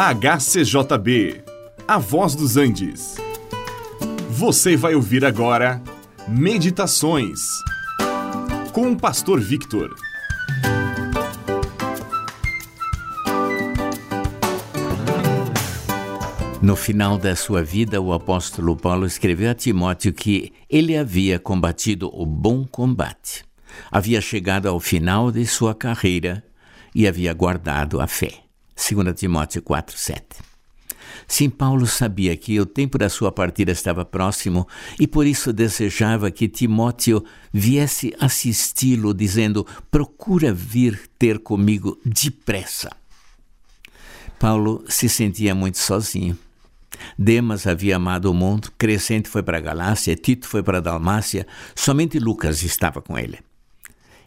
HCJB, A Voz dos Andes. Você vai ouvir agora Meditações com o Pastor Victor. No final da sua vida, o apóstolo Paulo escreveu a Timóteo que ele havia combatido o bom combate, havia chegado ao final de sua carreira e havia guardado a fé. 2 Timóteo 4:7. Sim, Paulo sabia que o tempo da sua partida estava próximo e por isso desejava que Timóteo viesse assisti-lo, dizendo: Procura vir ter comigo depressa. Paulo se sentia muito sozinho. Demas havia amado o mundo, Crescente foi para a Galácia, Tito foi para a Dalmácia, somente Lucas estava com ele.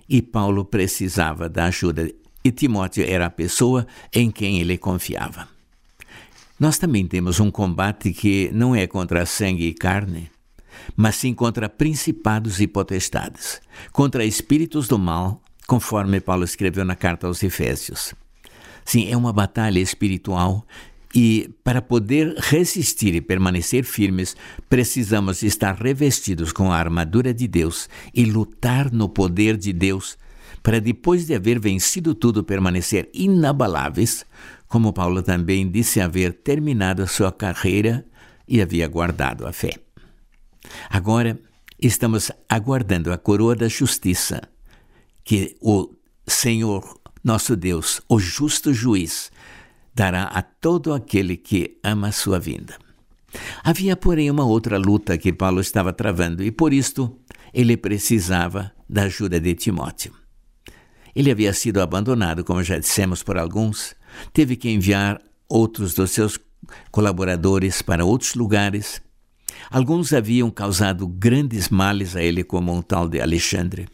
E Paulo precisava da ajuda e Timóteo era a pessoa em quem ele confiava. Nós também temos um combate que não é contra sangue e carne, mas sim contra principados e potestades, contra espíritos do mal, conforme Paulo escreveu na carta aos Efésios. Sim, é uma batalha espiritual e, para poder resistir e permanecer firmes, precisamos estar revestidos com a armadura de Deus e lutar no poder de Deus para depois de haver vencido tudo permanecer inabaláveis, como Paulo também disse haver terminado a sua carreira e havia guardado a fé. Agora estamos aguardando a coroa da justiça, que o Senhor, nosso Deus, o justo juiz, dará a todo aquele que ama a sua vinda. Havia, porém, uma outra luta que Paulo estava travando e, por isto, ele precisava da ajuda de Timóteo. Ele havia sido abandonado, como já dissemos por alguns, teve que enviar outros dos seus colaboradores para outros lugares. Alguns haviam causado grandes males a ele, como um tal de Alexandre.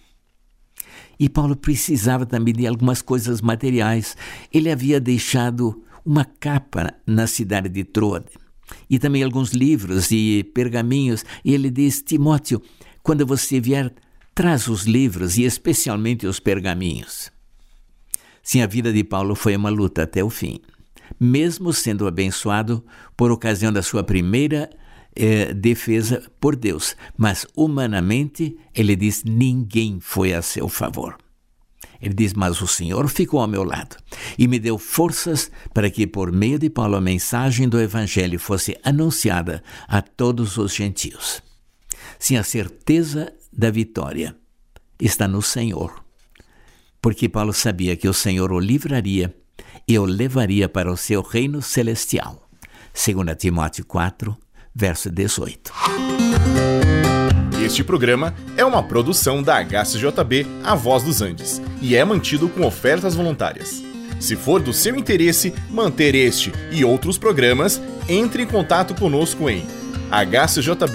E Paulo precisava também de algumas coisas materiais. Ele havia deixado uma capa na cidade de Troade e também alguns livros e pergaminhos. E ele diz: Timóteo, quando você vier traz os livros e especialmente os pergaminhos. Sim, a vida de Paulo foi uma luta até o fim, mesmo sendo abençoado por ocasião da sua primeira eh, defesa por Deus, mas humanamente ele diz: ninguém foi a seu favor. Ele diz: Mas o Senhor ficou ao meu lado e me deu forças para que, por meio de Paulo, a mensagem do Evangelho fosse anunciada a todos os gentios. Sim, a certeza da vitória está no Senhor. Porque Paulo sabia que o Senhor o livraria e o levaria para o seu reino celestial. 2 Timóteo 4, verso 18. Este programa é uma produção da HCJB A Voz dos Andes e é mantido com ofertas voluntárias. Se for do seu interesse manter este e outros programas, entre em contato conosco em hcjb.com.br.